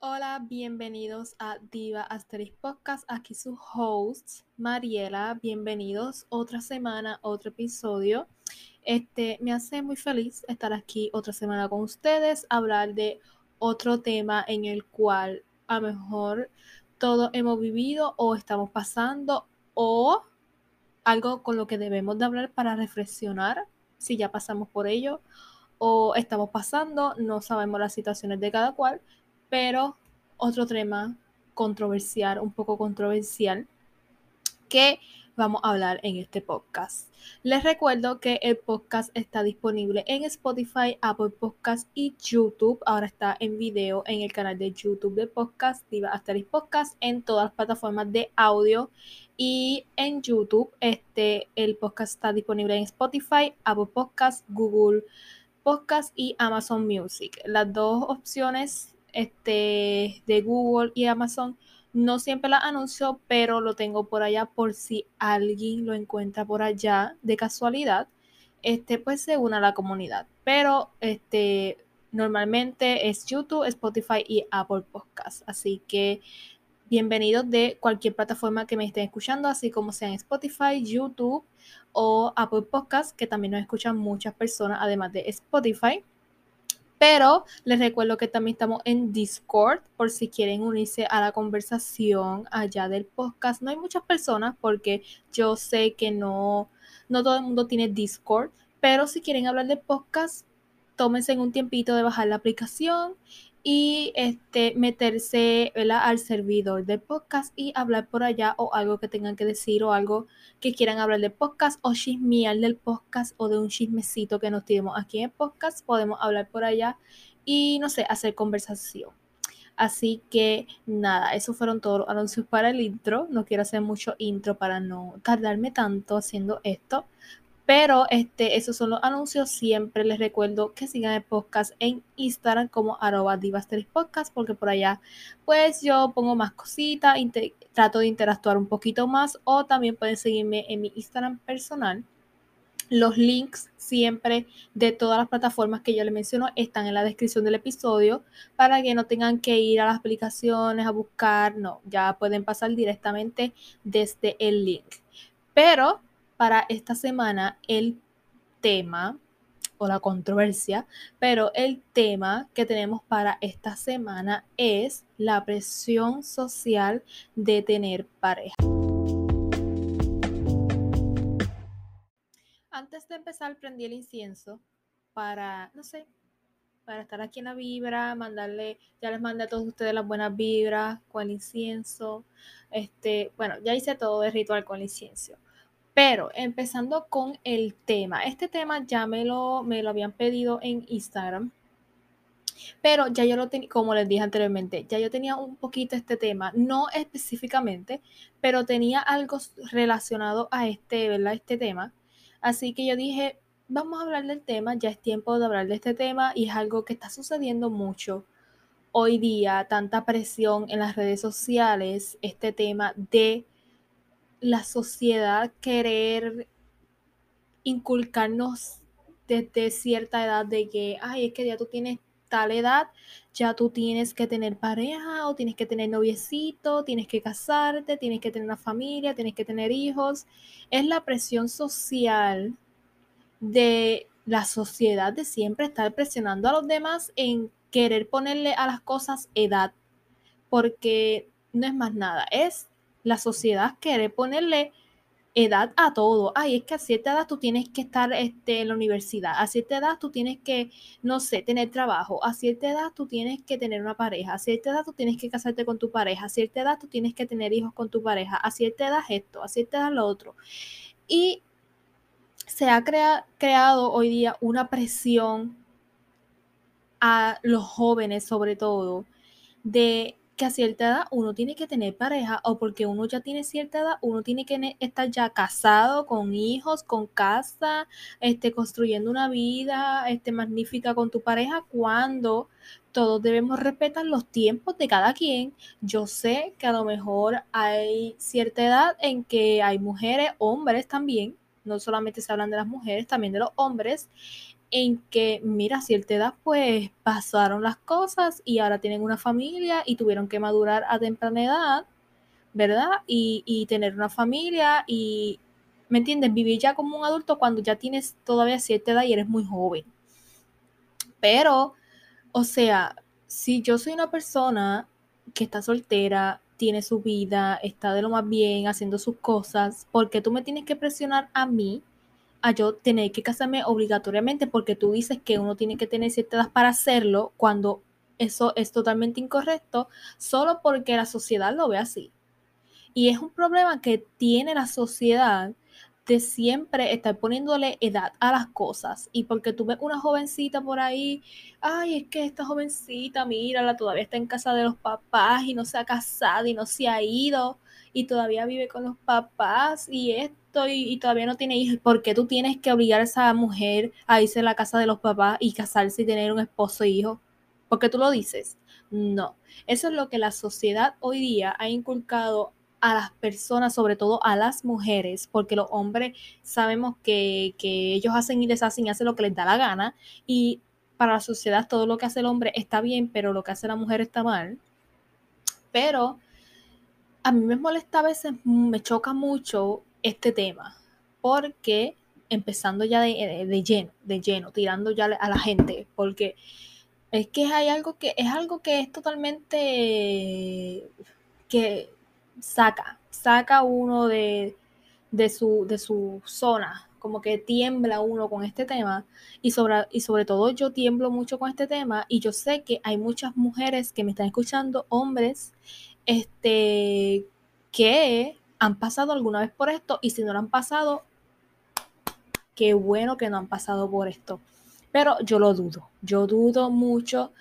Hola, bienvenidos a Diva Asterix Podcast. Aquí su host, Mariela. Bienvenidos otra semana, otro episodio. Este me hace muy feliz estar aquí otra semana con ustedes, hablar de otro tema en el cual a lo mejor todos hemos vivido o estamos pasando o algo con lo que debemos de hablar para reflexionar si ya pasamos por ello o estamos pasando, no sabemos las situaciones de cada cual, pero otro tema controversial, un poco controversial, que vamos a hablar en este podcast. Les recuerdo que el podcast está disponible en Spotify, Apple Podcast y YouTube. Ahora está en video en el canal de YouTube de podcast, Diva Asterix Podcast, en todas las plataformas de audio. Y en YouTube, este, el podcast está disponible en Spotify, Apple Podcast, Google Podcast y Amazon Music. Las dos opciones este, de Google y Amazon no siempre la anuncio, pero lo tengo por allá por si alguien lo encuentra por allá de casualidad, este, pues se una a la comunidad. Pero este, normalmente es YouTube, Spotify y Apple Podcast. Así que bienvenidos de cualquier plataforma que me estén escuchando, así como sea en Spotify, YouTube o Apple Podcast, que también nos escuchan muchas personas, además de Spotify. Pero les recuerdo que también estamos en Discord por si quieren unirse a la conversación allá del podcast. No hay muchas personas porque yo sé que no, no todo el mundo tiene Discord, pero si quieren hablar de podcast, tómense un tiempito de bajar la aplicación y este, meterse al servidor de podcast y hablar por allá o algo que tengan que decir o algo que quieran hablar de podcast o chismear del podcast o de un chismecito que nos tenemos aquí en el podcast, podemos hablar por allá y no sé, hacer conversación. Así que nada, esos fueron todos los anuncios para el intro. No quiero hacer mucho intro para no tardarme tanto haciendo esto. Pero este, esos son los anuncios. Siempre les recuerdo que sigan el podcast en Instagram como arroba podcast, porque por allá pues yo pongo más cositas, trato de interactuar un poquito más o también pueden seguirme en mi Instagram personal. Los links siempre de todas las plataformas que yo les menciono están en la descripción del episodio para que no tengan que ir a las aplicaciones a buscar, no, ya pueden pasar directamente desde el link. Pero para esta semana el tema o la controversia, pero el tema que tenemos para esta semana es la presión social de tener pareja. Antes de empezar, prendí el incienso para, no sé, para estar aquí en la vibra, mandarle, ya les mandé a todos ustedes las buenas vibras con el incienso. Este, bueno, ya hice todo el ritual con el incienso. Pero empezando con el tema, este tema ya me lo, me lo habían pedido en Instagram, pero ya yo lo tenía, como les dije anteriormente, ya yo tenía un poquito este tema, no específicamente, pero tenía algo relacionado a este, ¿verdad? Este tema. Así que yo dije, vamos a hablar del tema, ya es tiempo de hablar de este tema y es algo que está sucediendo mucho hoy día, tanta presión en las redes sociales, este tema de la sociedad querer inculcarnos desde cierta edad de que, ay, es que ya tú tienes tal edad, ya tú tienes que tener pareja o tienes que tener noviecito, tienes que casarte, tienes que tener una familia, tienes que tener hijos. Es la presión social de la sociedad de siempre estar presionando a los demás en querer ponerle a las cosas edad, porque no es más nada, es la sociedad quiere ponerle edad a todo. Ay, es que a cierta edad tú tienes que estar este, en la universidad, a cierta edad tú tienes que, no sé, tener trabajo, a cierta edad tú tienes que tener una pareja, a cierta edad tú tienes que casarte con tu pareja, a cierta edad tú tienes que tener hijos con tu pareja, a cierta edad esto, a cierta edad lo otro. Y se ha creado hoy día una presión a los jóvenes sobre todo de que a cierta edad uno tiene que tener pareja o porque uno ya tiene cierta edad, uno tiene que estar ya casado, con hijos, con casa, este, construyendo una vida este, magnífica con tu pareja cuando todos debemos respetar los tiempos de cada quien. Yo sé que a lo mejor hay cierta edad en que hay mujeres, hombres también, no solamente se hablan de las mujeres, también de los hombres, en que, mira, a cierta edad, pues pasaron las cosas y ahora tienen una familia y tuvieron que madurar a temprana edad, ¿verdad? Y, y tener una familia y, ¿me entiendes? Vivir ya como un adulto cuando ya tienes todavía cierta edad y eres muy joven. Pero, o sea, si yo soy una persona que está soltera, tiene su vida, está de lo más bien, haciendo sus cosas, porque tú me tienes que presionar a mí a yo tener que casarme obligatoriamente porque tú dices que uno tiene que tener cierta edad para hacerlo cuando eso es totalmente incorrecto solo porque la sociedad lo ve así. Y es un problema que tiene la sociedad de siempre estar poniéndole edad a las cosas. Y porque tú ves una jovencita por ahí, ay, es que esta jovencita, mírala, todavía está en casa de los papás y no se ha casado y no se ha ido y todavía vive con los papás y esto y, todavía no tiene hijos. ¿Por qué tú tienes que obligar a esa mujer a irse a la casa de los papás y casarse y tener un esposo e hijo? porque tú lo dices? No. Eso es lo que la sociedad hoy día ha inculcado a las personas, sobre todo a las mujeres, porque los hombres sabemos que, ellos hacen y deshacen y hacen lo que les da la gana, y para la sociedad todo lo que hace el hombre está bien, pero lo que hace la mujer está mal. Pero a mí me molesta a veces, me choca mucho este tema, porque empezando ya de, de lleno, de lleno, tirando ya a la gente, porque es que hay algo que es algo que es totalmente que saca, saca uno de, su, de su zona, como que tiembla uno con este tema y sobre, y sobre todo yo tiemblo mucho con este tema y yo sé que hay muchas mujeres que me están escuchando, hombres, este, que han pasado alguna vez por esto y si no lo han pasado, qué bueno que no han pasado por esto. Pero yo lo dudo, yo dudo mucho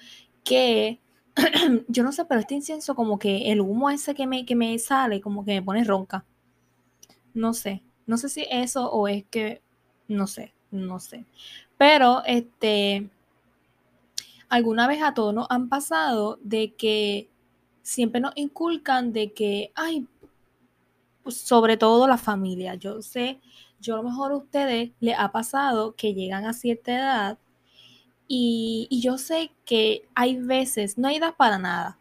que yo no sé, pero este incienso como que el humo ese que me, que me sale como que me pone ronca. No sé, no sé si eso o es que, no sé, no sé. Pero, este, alguna vez a todos nos han pasado de que siempre nos inculcan de que, ay, sobre todo la familia. Yo sé, yo a lo mejor a ustedes les ha pasado que llegan a cierta edad y, yo sé que hay veces, no hay edad para nada,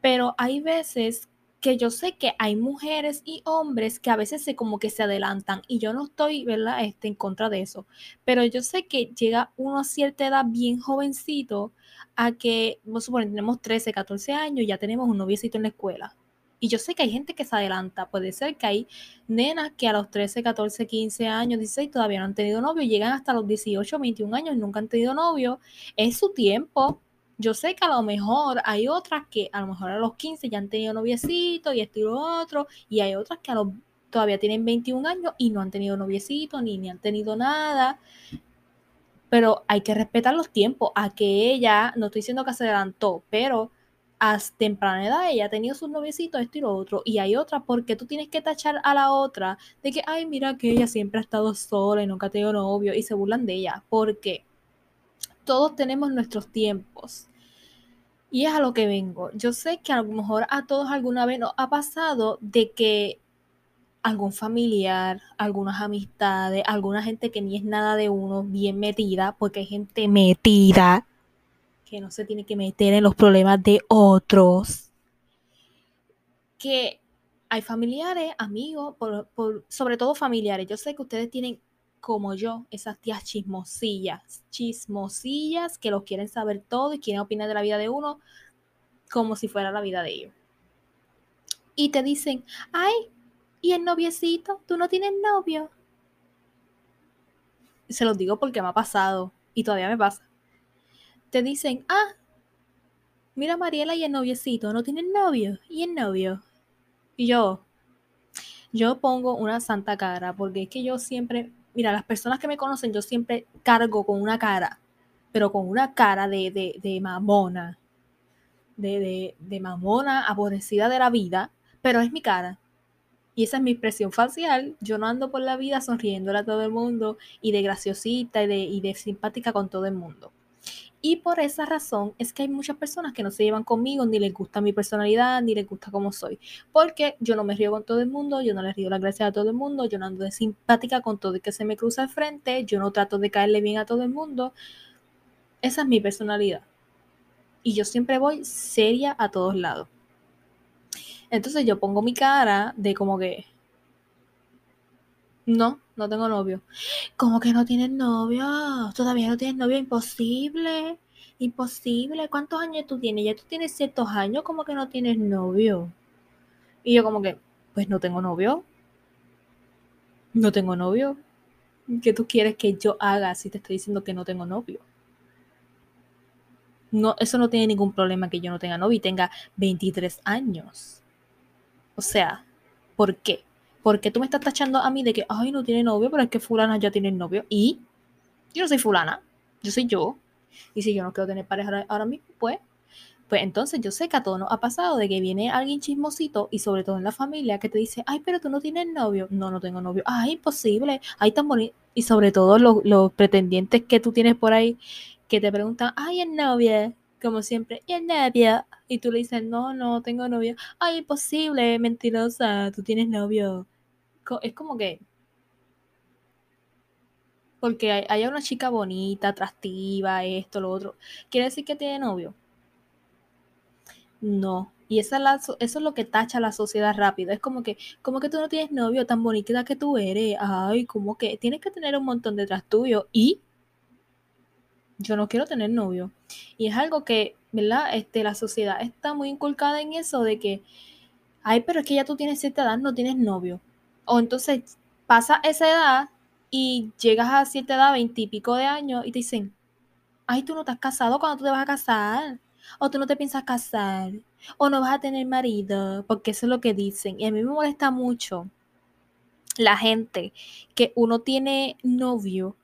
pero hay veces que yo sé que hay mujeres y hombres que a veces se como que se adelantan y yo no estoy, ¿verdad? Este, en contra de eso, pero yo sé que llega uno a cierta edad bien jovencito a que, vamos a suponer, tenemos 13, 14 años y ya tenemos un noviecito en la escuela. Y yo sé que hay gente que se adelanta. Puede ser que hay nenas que a los 13, 14, 15 años, 16 todavía no han tenido novio, llegan hasta los 18, 21 años y nunca han tenido novio. Es su tiempo. Yo sé que a lo mejor hay otras que a lo mejor a los 15 ya han tenido noviecito y esto y lo otro. Y hay otras que a los, todavía tienen 21 años y no han tenido noviecito ni, ni han tenido nada pero hay que respetar los tiempos. A que ella, no estoy diciendo que se adelantó, pero a temprana edad ella ha tenido sus noviecitos, esto y lo otro, y hay otra, porque tú tienes que tachar a la otra de que, ay, mira que ella siempre ha estado sola y nunca ha tenido novio, y se burlan de ella, porque todos tenemos nuestros tiempos. Y es a lo que vengo. Yo sé que a lo mejor a todos alguna vez nos ha pasado de que algún familiar, algunas amistades, alguna gente que ni es nada de uno, bien metida, porque hay gente metida que no se tiene que meter en los problemas de otros, que hay familiares, amigos, sobre todo familiares. Yo sé que ustedes tienen, como yo, esas tías chismosillas, chismosillas que los quieren saber todo y quieren opinar de la vida de uno como si fuera la vida de ellos. Y te dicen, ay, ¿y el noviecito? ¿Tú no tienes novio? Se los digo porque me ha pasado y todavía me pasa te dicen, ah, mira Mariela y el noviecito, no tienen novio, y el novio. Y yo, yo pongo una santa cara, porque es que yo siempre, mira, las personas que me conocen, yo siempre cargo con una cara, pero con una cara de, de, de mamona, de, de, de mamona aborrecida de la vida, pero es mi cara. Y esa es mi expresión facial. Yo no ando por la vida sonriéndole a todo el mundo y de graciosita y de, y de simpática con todo el mundo. Y por esa razón es que hay muchas personas que no se llevan conmigo, ni les gusta mi personalidad, ni les gusta cómo soy. Porque yo no me río con todo el mundo, yo no les río la gracia a todo el mundo, yo no ando de simpática con todo el que se me cruza al frente, yo no trato de caerle bien a todo el mundo. Esa es mi personalidad. Y yo siempre voy seria a todos lados. Entonces yo pongo mi cara de como que, no, no tengo novio. ¿Cómo que no tienes novio? Todavía no tienes novio, imposible. Imposible. ¿Cuántos años tú tienes? Ya tú tienes ciertos años, como que no tienes novio. Y yo como que, pues no tengo novio. No tengo novio. ¿Qué tú quieres que yo haga si te estoy diciendo que no tengo novio? No, eso no tiene ningún problema que yo no tenga novio y tenga 23 años. O sea, ¿por qué? Porque tú me estás tachando a mí de que, ay, no tiene novio, pero es que fulana ya tiene novio. Y yo no soy fulana, yo soy yo. Y si yo no quiero tener pareja ahora mismo, pues, pues entonces yo sé que a todos nos ha pasado de que viene alguien chismosito y sobre todo en la familia que te dice, ay, pero tú no tienes novio. No, no tengo novio. Ay, imposible. Ay, tan bonito. Y sobre todo los, los pretendientes que tú tienes por ahí que te preguntan, ay, es novia, como siempre, y es novia. Y tú le dices, no, no, tengo novio. Ay, imposible, mentirosa, tú tienes novio. Es como que... Porque hay, una chica bonita, atractiva, esto, lo otro. ¿Quiere decir que tiene novio? No. Y esa eso es lo que tacha la sociedad rápido. Es como que, como que tú no tienes novio tan bonita que tú eres. Ay, como que tienes que tener un montón detrás tuyo. Y yo no quiero tener novio. Y es algo que, ¿verdad? Este, la sociedad está muy inculcada en eso de que, ay, pero es que ya tú tienes cierta edad, no tienes novio. O entonces pasa esa edad y llegas a cierta edad, veintipico de años, y te dicen, ay, tú no estás casado cuando tú te vas a casar. O tú no te piensas casar. O no vas a tener marido. Porque eso es lo que dicen. Y a mí me molesta mucho la gente que uno tiene novio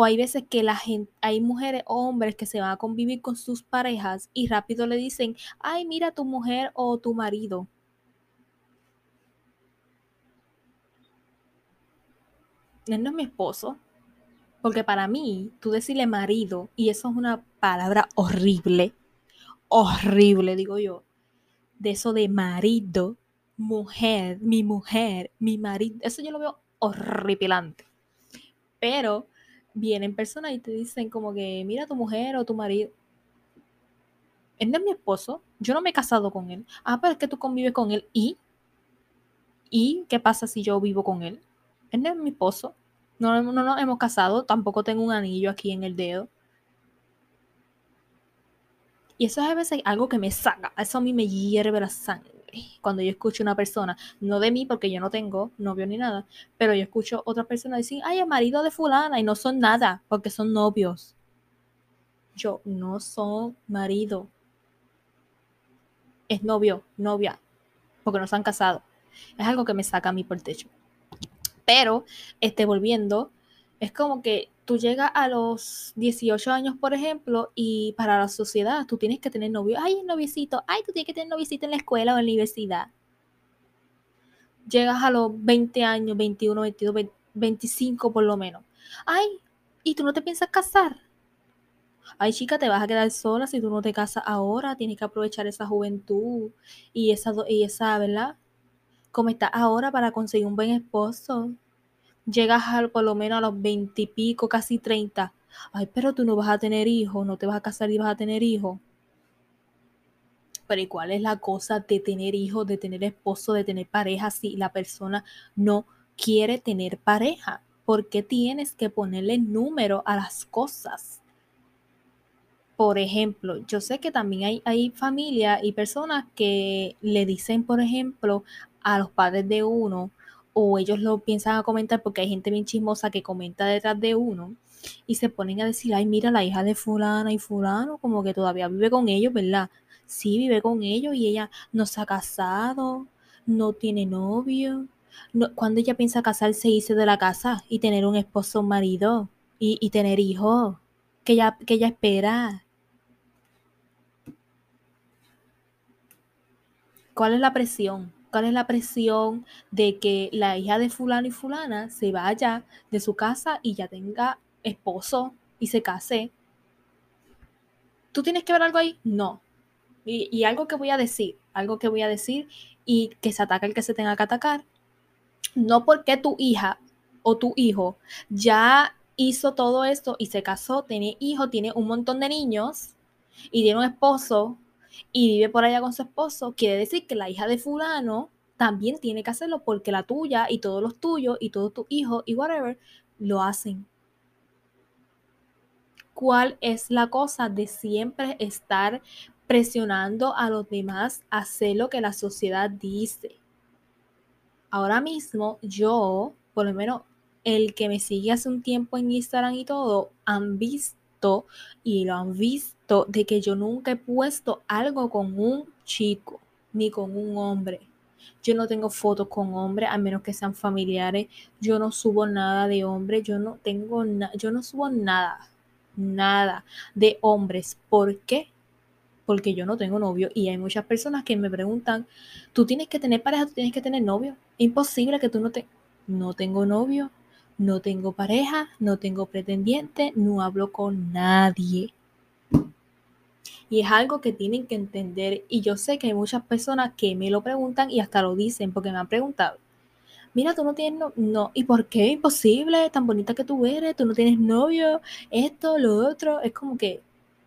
o hay veces que la gente, hay mujeres o hombres que se van a convivir con sus parejas y rápido le dicen, ay, mira tu mujer o tu marido. Él no es mi esposo. Porque para mí, tú decirle marido, y eso es una palabra horrible, horrible, digo yo, de eso de marido, mujer, mi mujer, mi marido, eso yo lo veo horripilante. Pero vienen personas y te dicen como que, mira tu mujer o tu marido. Él no es mi esposo, yo no me he casado con él. Ah, pero es que tú convives con él. ¿Y? ¿Y qué pasa si yo vivo con él? Él no es mi esposo. No, no nos hemos casado, tampoco tengo un anillo aquí en el dedo. Y eso es a veces algo que me saca, eso a mí me hierve la sangre cuando yo escucho una persona, no de mí porque yo no tengo novio ni nada, pero yo escucho otra persona decir, ay, el marido de fulana y no son nada porque son novios. Yo no soy marido. Es novio, novia, porque no se han casado. Es algo que me saca a mí por el techo. Pero, este, volviendo, es como que tú llegas a los 18 años, por ejemplo, y para la sociedad tú tienes que tener novio. Ay, noviecito. Ay, tú tienes que tener noviecito en la escuela o en la universidad. Llegas a los 20 años, 21, 22, 25 por lo menos. Ay, ¿y tú no te piensas casar? Ay, chica, te vas a quedar sola si tú no te casas ahora. Tienes que aprovechar esa juventud y esa, y esa ¿verdad? Como estás ahora para conseguir un buen esposo llegas al, por lo menos a los veintipico, casi treinta. Ay, pero tú no vas a tener hijos, no te vas a casar y vas a tener hijos. Pero ¿y cuál es la cosa de tener hijos, de tener esposo, de tener pareja si la persona no quiere tener pareja? ¿Por qué tienes que ponerle número a las cosas? Por ejemplo, yo sé que también hay, hay familias y personas que le dicen, por ejemplo, a los padres de uno, o ellos lo piensan a comentar porque hay gente bien chismosa que comenta detrás de uno y se ponen a decir, ay, mira, la hija de fulana y fulano, como que todavía vive con ellos, ¿verdad? Sí, vive con ellos y ella no se ha casado, no tiene novio. No, cuando ella piensa casarse, irse de la casa y tener un esposo, un marido y, y tener hijos, que ella, que ella espera. ¿Cuál es la presión? Cuál es la presión de que la hija de fulano y fulana se vaya de su casa y ya tenga esposo y se case. ¿Tú tienes que ver algo ahí? No. Y, algo que voy a decir, algo que voy a decir y que se ataque el que se tenga que atacar. No porque tu hija o tu hijo ya hizo todo esto y se casó, tiene hijo, tiene un montón de niños y tiene un esposo y vive por allá con su esposo, quiere decir que la hija de fulano también tiene que hacerlo porque la tuya y todos los tuyos y todos tus hijos y whatever lo hacen. ¿Cuál es la cosa de siempre estar presionando a los demás a hacer lo que la sociedad dice? Ahora mismo yo, por lo menos el que me sigue hace un tiempo en Instagram y todo, han visto y lo han visto de que yo nunca he puesto algo con un chico ni con un hombre. Yo no tengo fotos con hombres, a menos que sean familiares. Yo no subo nada de hombres. Yo no tengo. Yo no subo nada. Nada de hombres. ¿Por qué? Porque yo no tengo novio. Y hay muchas personas que me preguntan: ¿tú tienes que tener pareja? ¿Tú tienes que tener novio? Imposible que tú no te. No tengo novio no tengo pareja, no tengo pretendiente, no hablo con nadie. Y es algo que tienen que entender. Y yo sé que hay muchas personas que me lo preguntan y hasta lo dicen porque me han preguntado. Mira, tú no tienes no, no. ¿Y por qué? Imposible, tan bonita que tú eres, tú no tienes novio, esto, lo otro. Es como que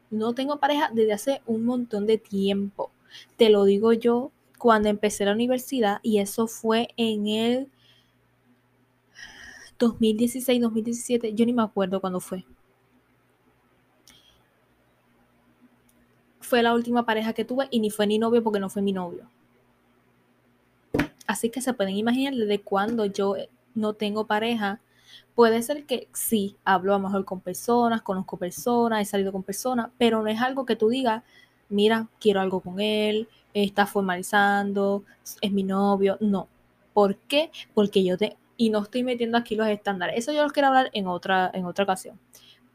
no tengo pareja desde hace un montón de tiempo. Te lo digo yo cuando empecé la universidad y eso fue en el 2016, 2017, yo ni me acuerdo cuándo fue. Fue la última pareja que tuve y ni fue ni novio porque no fue mi novio. Así que se pueden imaginar desde cuando yo no tengo pareja. Puede ser que sí, hablo a lo mejor con personas, conozco personas, he salido con personas, pero no es algo que tú digas, mira, quiero algo con él, está formalizando, es mi novio. No. ¿Por qué? Porque yo te, y no estoy metiendo aquí los estándares. Eso yo los quiero hablar en otra, en otra ocasión.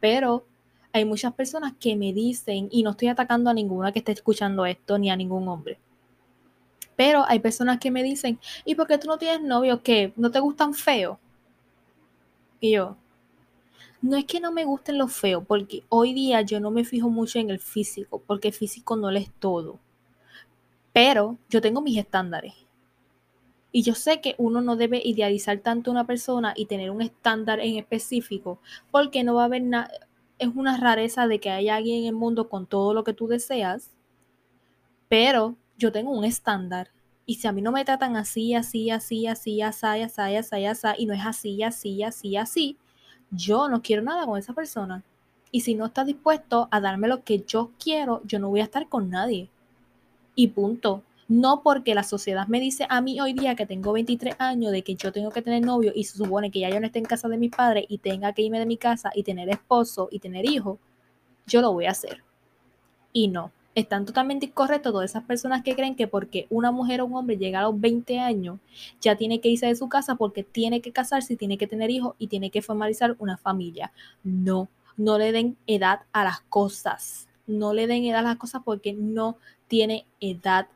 Pero hay muchas personas que me dicen, y no estoy atacando a ninguna que esté escuchando esto, ni a ningún hombre. Pero hay personas que me dicen, ¿y por qué tú no tienes novio? ¿Qué? ¿No te gustan feos? Y yo, no es que no me gusten los feos, porque hoy día yo no me fijo mucho en el físico, porque el físico no lo es todo. Pero yo tengo mis estándares. Y yo sé que uno no debe idealizar tanto a una persona y tener un estándar en específico, porque no va a haber nada, es una rareza de que haya alguien en el mundo con todo lo que tú deseas, pero yo tengo un estándar. Y si a mí no me tratan así, así, así, así, así, así, así, así, y no es así, así, así, así, yo no quiero nada con esa persona. Y si no está dispuesto a darme lo que yo quiero, yo no voy a estar con nadie. Y punto. No porque la sociedad me dice a mí hoy día que tengo 23 años de que yo tengo que tener novio y se supone que ya yo no esté en casa de mis padres y tenga que irme de mi casa y tener esposo y tener hijos, yo lo voy a hacer. Y no, están totalmente incorrectos todas esas personas que creen que porque una mujer o un hombre llega a los 20 años, ya tiene que irse de su casa porque tiene que casarse, tiene que tener hijos y tiene que formalizar una familia. No, no le den edad a las cosas. No le den edad a las cosas porque no tiene edad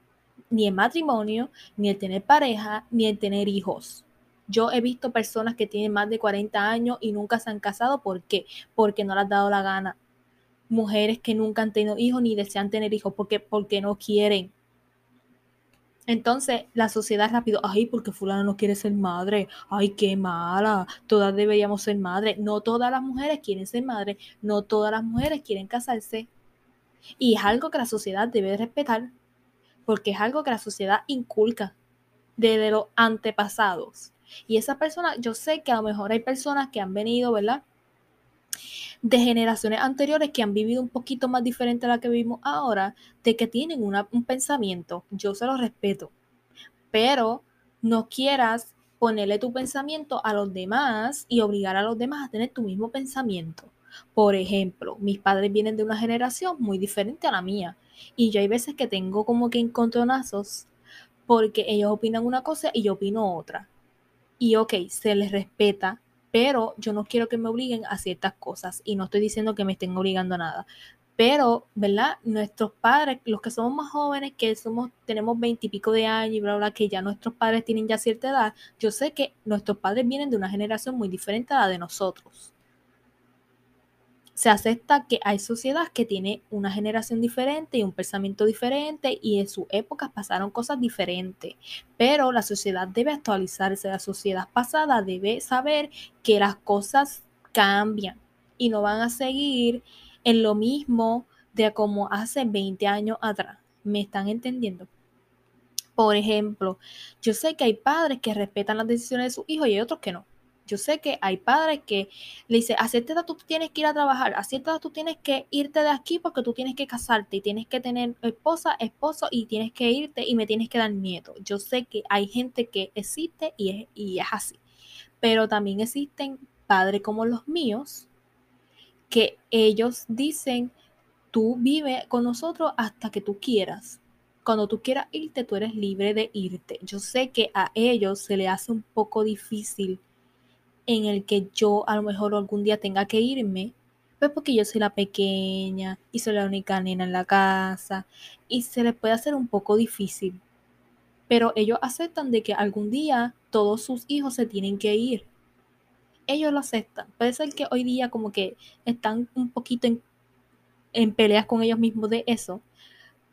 ni el matrimonio, ni el tener pareja, ni el tener hijos. Yo he visto personas que tienen más de 40 años y nunca se han casado. ¿Por qué? Porque no les ha dado la gana. Mujeres que nunca han tenido hijos ni desean tener hijos porque, porque no quieren. Entonces, la sociedad rápido, ay, porque fulano no quiere ser madre, ay, qué mala, todas deberíamos ser madre. No todas las mujeres quieren ser madre, no todas las mujeres quieren casarse. Y es algo que la sociedad debe respetar porque es algo que la sociedad inculca desde los antepasados. Y esa persona, yo sé que a lo mejor hay personas que han venido, ¿verdad? De generaciones anteriores que han vivido un poquito más diferente a la que vivimos ahora, de que tienen un pensamiento. Yo se lo respeto. Pero no quieras ponerle tu pensamiento a los demás y obligar a los demás a tener tu mismo pensamiento. Por ejemplo, mis padres vienen de una generación muy diferente a la mía. Y yo hay veces que tengo como que encontronazos porque ellos opinan una cosa y yo opino otra. Y ok, se les respeta, pero yo no quiero que me obliguen a ciertas cosas. Y no estoy diciendo que me estén obligando a nada. Pero, ¿verdad? Nuestros padres, los que somos más jóvenes, que somos, tenemos veintipico de años y bla, bla, que ya nuestros padres tienen ya cierta edad, yo sé que nuestros padres vienen de una generación muy diferente a la de nosotros se acepta que hay sociedades que tienen una generación diferente y un pensamiento diferente y en sus épocas pasaron cosas diferentes. Pero la sociedad debe actualizarse, la sociedad pasada debe saber que las cosas cambian y no van a seguir en lo mismo de como hace 20 años atrás. ¿Me están entendiendo? Por ejemplo, yo sé que hay padres que respetan las decisiones de sus hijos y hay otros que no. Yo sé que hay padres que le dicen, a cierta edad tú tienes que ir a trabajar, a cierta edad tú tienes que irte de aquí porque tú tienes que casarte y tienes que tener esposa, esposo y tienes que irte y me tienes que dar nieto. Yo sé que hay gente que existe y es, y es así, pero también existen padres como los míos que ellos dicen, tú vive con nosotros hasta que tú quieras. Cuando tú quieras irte, tú eres libre de irte. Yo sé que a ellos se le hace un poco difícil en el que yo a lo mejor algún día tenga que irme, pues porque yo soy la pequeña y soy la única nena en la casa y se les puede hacer un poco difícil. Pero ellos aceptan de que algún día todos sus hijos se tienen que ir. Ellos lo aceptan. Puede ser que hoy día como que están un poquito en, en peleas con ellos mismos de eso,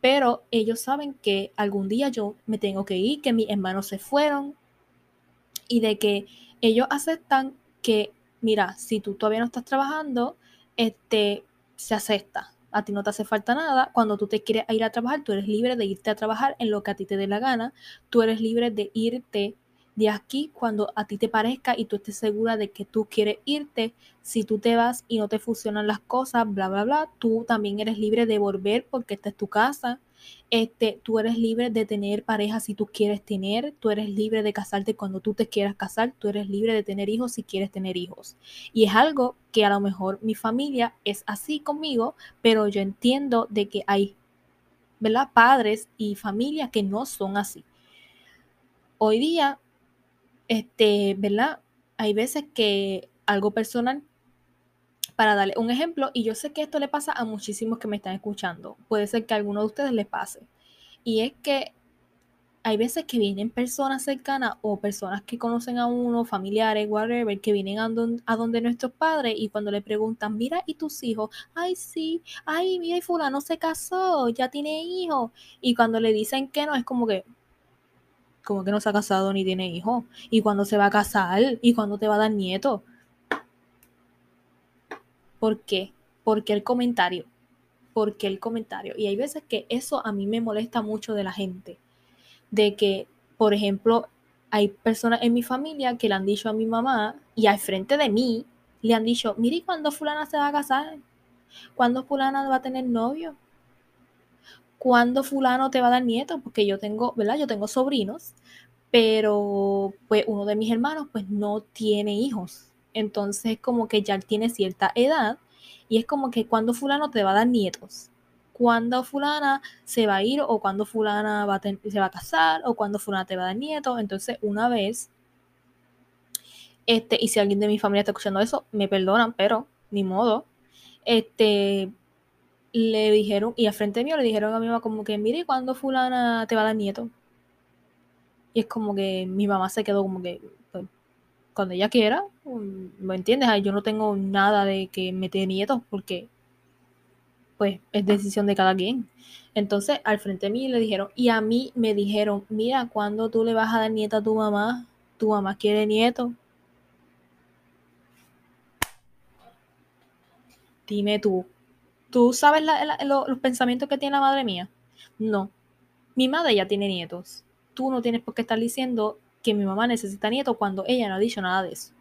pero ellos saben que algún día yo me tengo que ir, que mis hermanos se fueron y de que ellos aceptan que, mira, si tú todavía no estás trabajando, este, se acepta. A ti no te hace falta nada. Cuando tú te quieres ir a trabajar, tú eres libre de irte a trabajar en lo que a ti te dé la gana. Tú eres libre de irte de aquí cuando a ti te parezca y tú estés segura de que tú quieres irte. Si tú te vas y no te funcionan las cosas, bla, bla, bla, tú también eres libre de volver porque esta es tu casa. Este, tú eres libre de tener pareja si tú quieres tener, tú eres libre de casarte cuando tú te quieras casar, tú eres libre de tener hijos si quieres tener hijos. Y es algo que a lo mejor mi familia es así conmigo, pero yo entiendo de que hay, ¿verdad? Padres y familias que no son así. Hoy día, este, ¿verdad? Hay veces que algo personal para darle un ejemplo, y yo sé que esto le pasa a muchísimos que me están escuchando, puede ser que a alguno de ustedes les pase, y es que hay veces que vienen personas cercanas o personas que conocen a uno, familiares, whatever, que vienen a, donde nuestros padres y cuando le preguntan, mira, ¿y tus hijos? Ay, sí, ay, mira, y fulano se casó, ya tiene hijos. Y cuando le dicen que no, es como que, como que no se ha casado ni tiene hijos. Y cuando se va a casar, y cuando te va a dar nieto. ¿Por qué? Porque el comentario. Porque el comentario. Y hay veces que eso a mí me molesta mucho de la gente. De que, por ejemplo, hay personas en mi familia que le han dicho a mi mamá y al frente de mí le han dicho, mire, ¿cuándo fulana se va a casar? ¿Cuándo fulana va a tener novio? ¿Cuándo fulano te va a dar nieto? Porque yo tengo, ¿verdad? Yo tengo sobrinos, pero pues uno de mis hermanos pues no tiene hijos. Entonces, como que ya tiene cierta edad y es como que cuando fulano te va a dar nietos, cuando fulana se va a ir o cuando fulana va se va a casar o cuando fulana te va a dar nietos. Entonces, una vez, este, y si alguien de mi familia está escuchando eso, me perdonan, pero ni modo. Este, le dijeron, y al frente mío le dijeron a mi mamá como que, mire, ¿cuándo fulana te va a dar nieto? Y es como que mi mamá se quedó como que, cuando ella quiera, ¿me entiendes? yo no tengo nada de que meter nietos porque pues es decisión de cada quien. Entonces, al frente de mí le dijeron, y a mí me dijeron, mira, cuando tú le vas a dar nieta a tu mamá, tu mamá quiere nieto. Dime tú, ¿tú sabes los pensamientos que tiene la madre mía? No, mi madre ya tiene nietos. Tú no tienes por qué estar diciendo que mi mamá necesita nieto cuando ella no ha dicho nada de eso.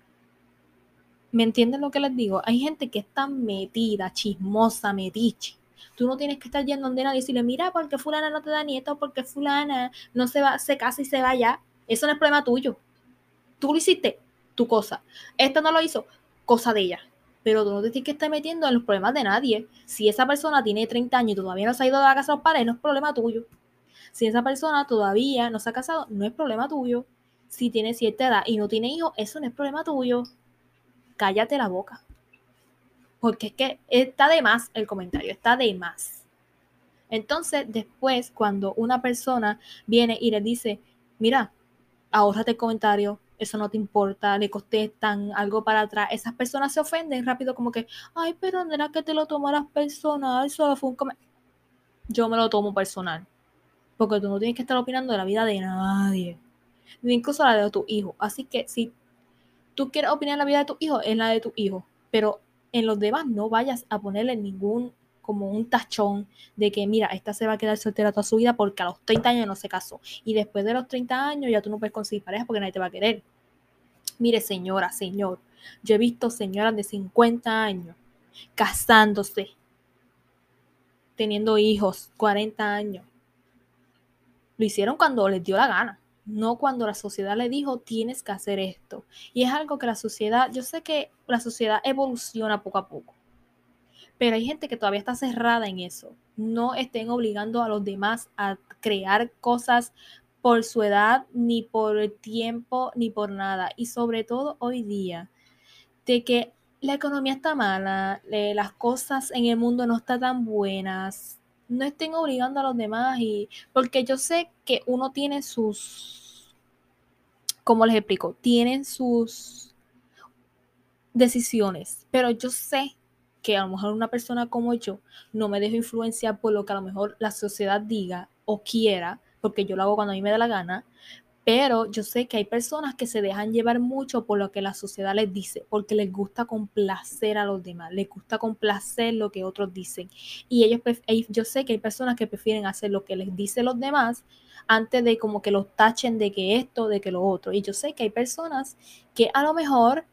¿Me entienden lo que les digo? Hay gente que está metida, chismosa, metiche. Tú no tienes que estar yendo donde nadie y decirle, mira, porque fulana no te da nieto, porque fulana no se va, se casa y se vaya. Eso no es problema tuyo. Tú lo hiciste, tu cosa. Esta no lo hizo, cosa de ella. Pero tú no tienes que estar metiendo en los problemas de nadie. Si esa persona tiene 30 años y todavía no se ha ido de la casa a los padres, no es problema tuyo. Si esa persona todavía no se ha casado, no es problema tuyo si tiene cierta edad y no tiene hijos, eso no es problema tuyo. Cállate la boca. Porque es que está de más el comentario, está de más. Entonces, después, cuando una persona viene y le dice, mira, ahórrate el comentario, eso no te importa, le contestan algo para atrás, esas personas se ofenden rápido como que, ay, pero no era que te lo tomaras personal, solo fue un comentario. Yo me lo tomo personal, porque tú no tienes que estar opinando de la vida de nadie, ni incluso la de tu hijo. Así que si tú quieres opinar la vida de tu hijo, es la de tu hijo, pero en los demás no vayas a ponerle ningún como un tachón de que, mira, esta se va a quedar soltera toda su vida porque a los 30 años no se casó. Y después de los 30 años ya tú no puedes conseguir pareja porque nadie te va a querer. Mire, señora, señor, yo he visto señoras de 50 años casándose, teniendo hijos, 40 años. Lo hicieron cuando les dio la gana, no cuando la sociedad le dijo tienes que hacer esto. Y es algo que la sociedad, yo sé que la sociedad evoluciona poco a poco pero hay gente que todavía está cerrada en eso. No estén obligando a los demás a crear cosas por su edad, ni por el tiempo, ni por nada. Y sobre todo hoy día, de que la economía está mala, las cosas en el mundo no están tan buenas. No estén obligando a los demás y porque yo sé que uno tiene sus, ¿cómo les explico? Tienen sus decisiones, pero yo sé que a lo mejor una persona como yo no me dejo influenciar por lo que a lo mejor la sociedad diga o quiera, porque yo lo hago cuando a mí me da la gana, pero yo sé que hay personas que se dejan llevar mucho por lo que la sociedad les dice, porque les gusta complacer a los demás, les gusta complacer lo que otros dicen. Y ellos, yo sé que hay personas que prefieren hacer lo que les dicen los demás antes de como que los tachen de que esto, de que lo otro. Y yo sé que hay personas que a lo mejor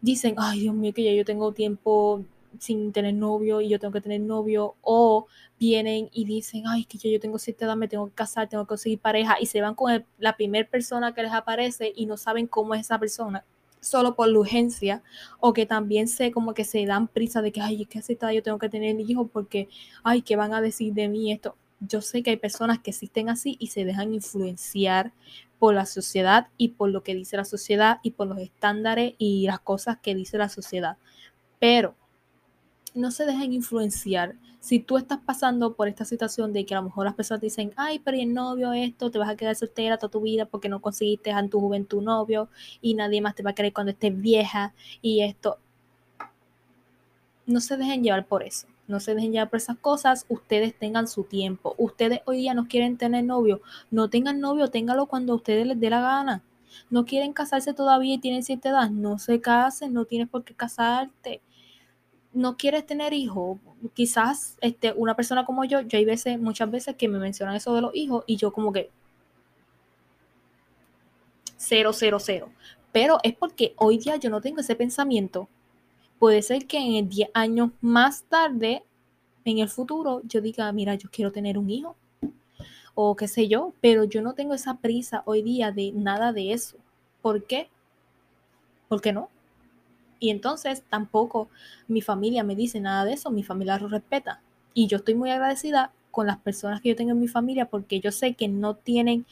dicen, ay Dios mío, que ya yo tengo tiempo sin tener novio y yo tengo que tener novio, o vienen y dicen, ay, que yo, yo tengo cierta edad, me tengo que casar, tengo que conseguir pareja, y se van con la primera persona que les aparece y no saben cómo es esa persona, solo por la urgencia, o que también sé como que se dan prisa de que, ay, es que edad yo tengo que tener hijos porque, ay, ¿qué van a decir de mí esto? Yo sé que hay personas que existen así y se dejan influenciar por la sociedad y por lo que dice la sociedad y por los estándares y las cosas que dice la sociedad. Pero no se dejen influenciar. Si tú estás pasando por esta situación de que a lo mejor las personas dicen, ay, pero el novio esto, te vas a quedar soltera toda tu vida porque no conseguiste en tu juventud novio y nadie más te va a querer cuando estés vieja y esto. No se dejen llevar por eso. No se dejen llevar por esas cosas, ustedes tengan su tiempo. Ustedes hoy día no quieren tener novio, no tengan novio, téngalo cuando a ustedes les dé la gana. No quieren casarse todavía y tienen cierta edad, no se casen, no tienes por qué casarte. No quieres tener hijos, quizás este, una persona como yo, yo hay veces, muchas veces que me mencionan eso de los hijos y yo como que cero, cero, cero. Pero es porque hoy día yo no tengo ese pensamiento Puede ser que en 10 años más tarde, en el futuro, yo diga, mira, yo quiero tener un hijo o qué sé yo, pero yo no tengo esa prisa hoy día de nada de eso. ¿Por qué? ¿Por qué no? Y entonces tampoco mi familia me dice nada de eso, mi familia lo respeta. Y yo estoy muy agradecida con las personas que yo tengo en mi familia porque yo sé que no tienen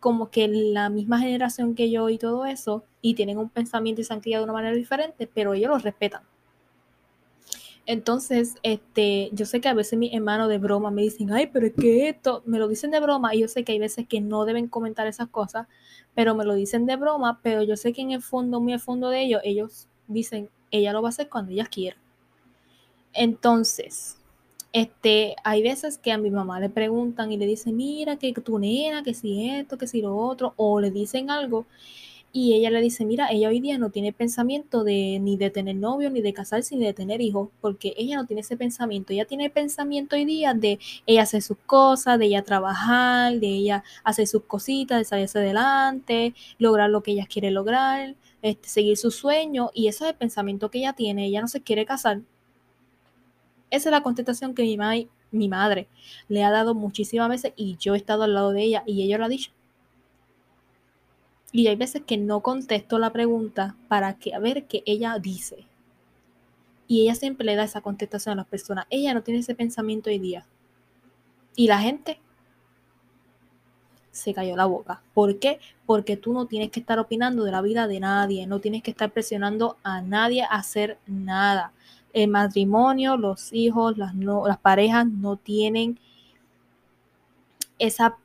como que la misma generación que yo y todo eso, y tienen un pensamiento y santidad de una manera diferente, pero ellos los respetan. Entonces, este, yo sé que a veces mis hermanos de broma me dicen, ay, pero es que esto, me lo dicen de broma, y yo sé que hay veces que no deben comentar esas cosas, pero me lo dicen de broma, pero yo sé que en el fondo, muy al fondo de ellos, ellos dicen, ella lo va a hacer cuando ella quiera. Entonces, este, hay veces que a mi mamá le preguntan y le dicen, mira, que tu nena, que si esto, que si lo otro, o le dicen algo, y ella le dice, mira, ella hoy día no tiene pensamiento de ni de tener novio, ni de casarse, ni de tener hijos, porque ella no tiene ese pensamiento. Ella tiene pensamiento hoy día de ella hacer sus cosas, de ella trabajar, de ella hacer sus cositas, de salirse adelante, lograr lo que ella quiere lograr, este, seguir su sueño, y ese es el pensamiento que ella tiene. Ella no se quiere casar esa es la contestación que mi, mi madre le ha dado muchísimas veces y yo he estado al lado de ella y ella lo ha dicho. Y hay veces que no contesto la pregunta para que ver qué ella dice. Y ella siempre le da esa contestación a las personas. Ella no tiene ese pensamiento hoy día. Y la gente se cayó la boca. ¿Por qué? Porque tú no tienes que estar opinando de la vida de nadie, no tienes que estar presionando a nadie a hacer nada el matrimonio, los hijos, las, parejas no tienen esa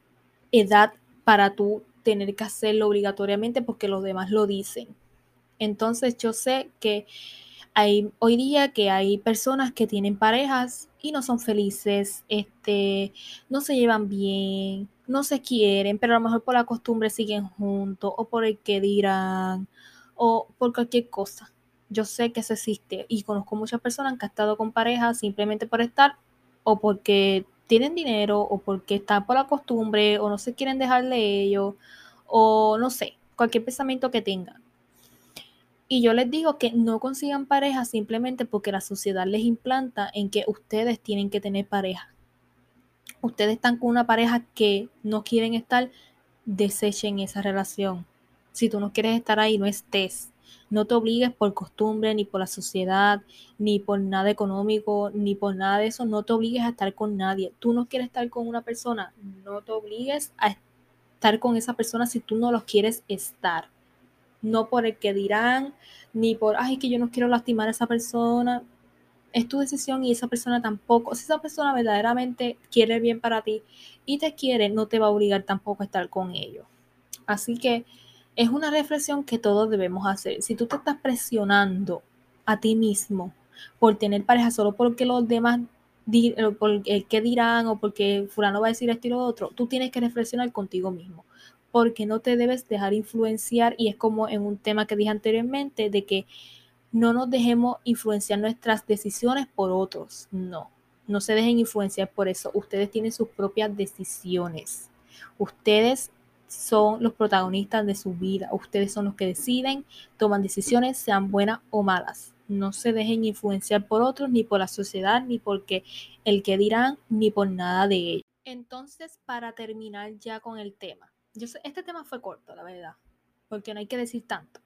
edad para tú tener que hacerlo obligatoriamente porque los demás lo dicen. Entonces yo sé que hay hoy día que hay personas que tienen parejas y no son felices, este, no se llevan bien, no se quieren, pero a lo mejor por la costumbre siguen juntos o por el que dirán o por cualquier cosa. Yo sé que eso existe y conozco muchas personas que han estado con parejas simplemente por estar o porque tienen dinero o porque están por la costumbre o no se quieren dejar de ellos o no sé, cualquier pensamiento que tengan. Y yo les digo que no consigan pareja simplemente porque la sociedad les implanta en que ustedes tienen que tener pareja. Ustedes están con una pareja que no quieren estar, desechen esa relación. Si tú no quieres estar ahí, no estés. No te obligues por costumbre, ni por la sociedad, ni por nada económico, ni por nada de eso. No te obligues a estar con nadie. Tú no quieres estar con una persona, no te obligues a estar con esa persona si tú no lo quieres estar no por el que dirán, ni por, ay, que yo no quiero lastimar a esa persona. Es tu decisión y esa persona tampoco. Si esa persona verdaderamente quiere bien para ti y te quiere, no te va a obligar tampoco a estar con ellos. Así que es una reflexión que todos debemos hacer. Si tú te estás presionando a ti mismo por tener pareja solo porque los demás por el que dirán o porque fulano va a decir esto y lo otro, tú tienes que reflexionar contigo mismo porque no te debes dejar influenciar y es como en un tema que dije anteriormente de que no nos dejemos influenciar nuestras decisiones por otros, no, no se dejen influenciar por eso, ustedes tienen sus propias decisiones, ustedes son los protagonistas de su vida, ustedes son los que deciden, toman decisiones, sean buenas o malas. No se dejen influenciar por otros, ni por la sociedad, ni porque el que dirán, ni por nada de ello. Entonces, para terminar ya con el tema, yo sé, este tema fue corto, la verdad, porque no hay que decir tanto,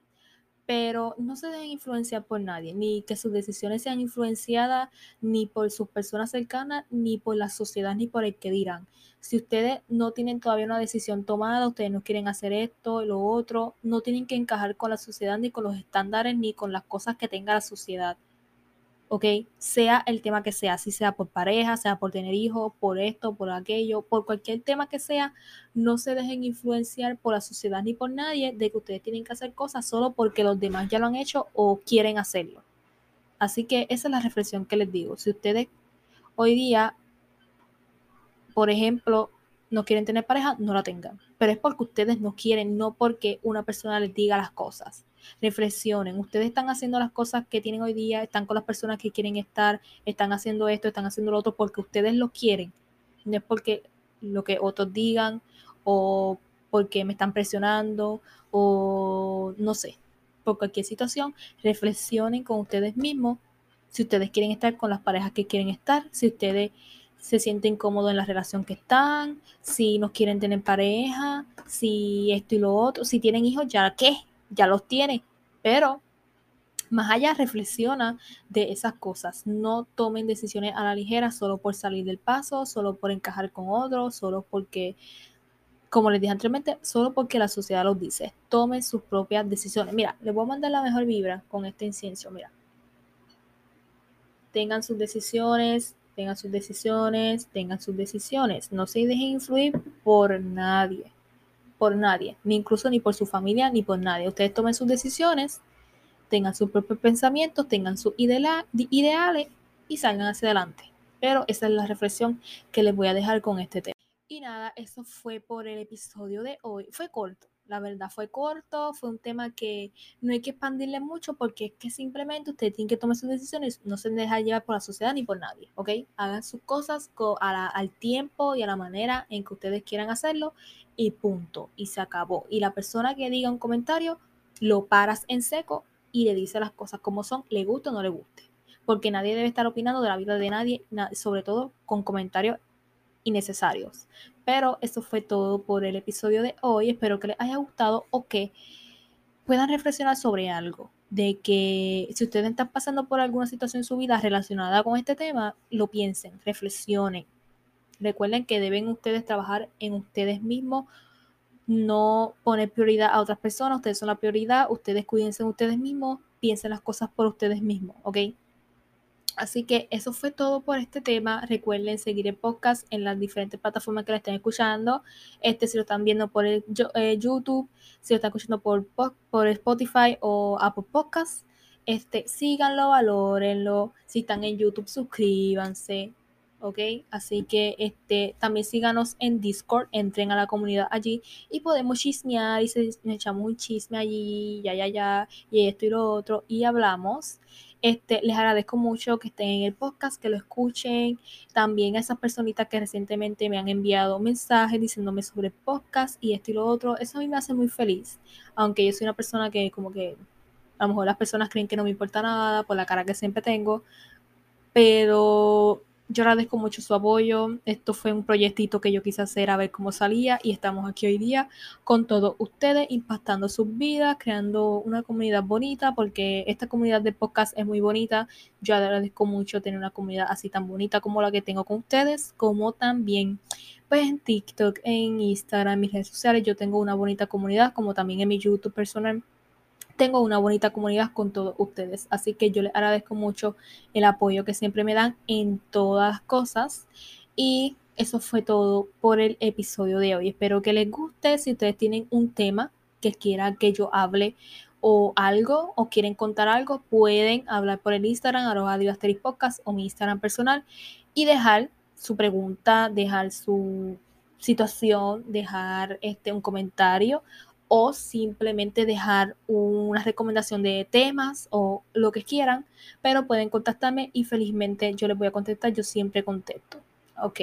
pero no se deben influenciar por nadie, ni que sus decisiones sean influenciadas ni por sus personas cercanas, ni por la sociedad, ni por el que dirán. Si ustedes no tienen todavía una decisión tomada, ustedes no quieren hacer esto lo otro, no tienen que encajar con la sociedad, ni con los estándares, ni con las cosas que tenga la sociedad. ¿Ok? Sea el tema que sea, si sea por pareja, sea por tener hijos, por esto, por aquello, por cualquier tema que sea, no se dejen influenciar por la sociedad ni por nadie de que ustedes tienen que hacer cosas solo porque los demás ya lo han hecho o quieren hacerlo. Así que esa es la reflexión que les digo. Si ustedes hoy día, por ejemplo, no quieren tener pareja, no la tengan. Pero es porque ustedes no quieren, no porque una persona les diga las cosas reflexionen. Ustedes están haciendo las cosas que tienen hoy día, están con las personas que quieren estar, están haciendo esto, están haciendo lo otro porque ustedes lo quieren. No es porque lo que otros digan o porque me están presionando o no sé, por cualquier situación, reflexionen con ustedes mismos si ustedes quieren estar con las parejas que quieren estar, si ustedes se sienten cómodos en la relación que están, si no quieren tener pareja, si esto y lo otro, si tienen hijos, ya qué, ya los tiene, pero más allá reflexiona de esas cosas. No tomen decisiones a la ligera solo por salir del paso, solo por encajar con otros, solo porque, como les dije anteriormente, solo porque la sociedad los dice. Tomen sus propias decisiones. Mira, les voy a mandar la mejor vibra con este incienso. Mira. Tengan sus decisiones, tengan sus decisiones, tengan sus decisiones. No se dejen influir por nadie por nadie, ni incluso ni por su familia, ni por nadie. Ustedes tomen sus decisiones, tengan sus propios pensamientos, tengan sus ideales y salgan hacia adelante. Pero esa es la reflexión que les voy a dejar con este tema. Y nada, eso fue por el episodio de hoy. Fue corto, la verdad fue corto, fue un tema que no hay que expandirle mucho porque es que simplemente ustedes tienen que tomar sus decisiones, no se dejan llevar por la sociedad ni por nadie, ¿ok? Hagan sus cosas al tiempo y a la manera en que ustedes quieran hacerlo y punto, y se acabó. Y la persona que diga un comentario, lo paras en seco y le dice las cosas como son, le guste o no le guste. Porque nadie debe estar opinando de la vida de nadie, sobre todo con comentarios innecesarios. Pero eso fue todo por el episodio de hoy. Espero que les haya gustado o que puedan reflexionar sobre algo. De que si ustedes están pasando por alguna situación en su vida relacionada con este tema, lo piensen, reflexionen. Recuerden que deben ustedes trabajar en ustedes mismos, no poner prioridad a otras personas. Ustedes son la prioridad, ustedes cuídense de ustedes mismos, piensen las cosas por ustedes mismos, ¿ok? Así que eso fue todo por este tema. Recuerden seguir el podcast en las diferentes plataformas que la estén escuchando. Este, si lo están viendo por el, eh, YouTube, si lo están escuchando por, Spotify o Apple Podcasts, este, síganlo, valórenlo. Si están en YouTube, suscríbanse. ¿ok? Así que este, también síganos en Discord, entren a la comunidad allí y podemos chismear y se, echamos un chisme allí, ya, ya, ya, y esto y lo otro, y hablamos. Este, les agradezco mucho que estén en el podcast, que lo escuchen. También a esas personitas que recientemente me han enviado mensajes diciéndome sobre el podcast y esto y lo otro. Eso a mí me hace muy feliz. Aunque yo soy una persona que como que a lo mejor las personas creen que no me importa nada por la cara que siempre tengo. Pero yo agradezco mucho su apoyo. Esto fue un proyectito que yo quise hacer a ver cómo salía y estamos aquí hoy día con todos ustedes impactando sus vidas, creando una comunidad bonita porque esta comunidad de podcast es muy bonita. Yo agradezco mucho tener una comunidad así tan bonita como la que tengo con ustedes, como también pues en TikTok, en Instagram, en mis redes sociales. Yo tengo una bonita comunidad como también en mi YouTube personal tengo una bonita comunidad con todos ustedes. Así que yo les agradezco mucho el apoyo que siempre me dan en todas cosas. Y eso fue todo por el episodio de hoy. Espero que les guste. Si ustedes tienen un tema que quieran que yo hable o algo o quieren contar algo, pueden hablar por el Instagram, arroba podcast o mi Instagram personal y dejar su pregunta, dejar su situación, dejar este, un comentario o simplemente dejar una recomendación de temas o lo que quieran, pero pueden contactarme y felizmente yo les voy a contestar, yo siempre contesto, ¿ok?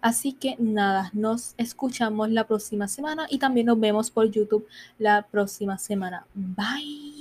Así que nada, nos escuchamos la próxima semana y también nos vemos por YouTube la próxima semana. Bye.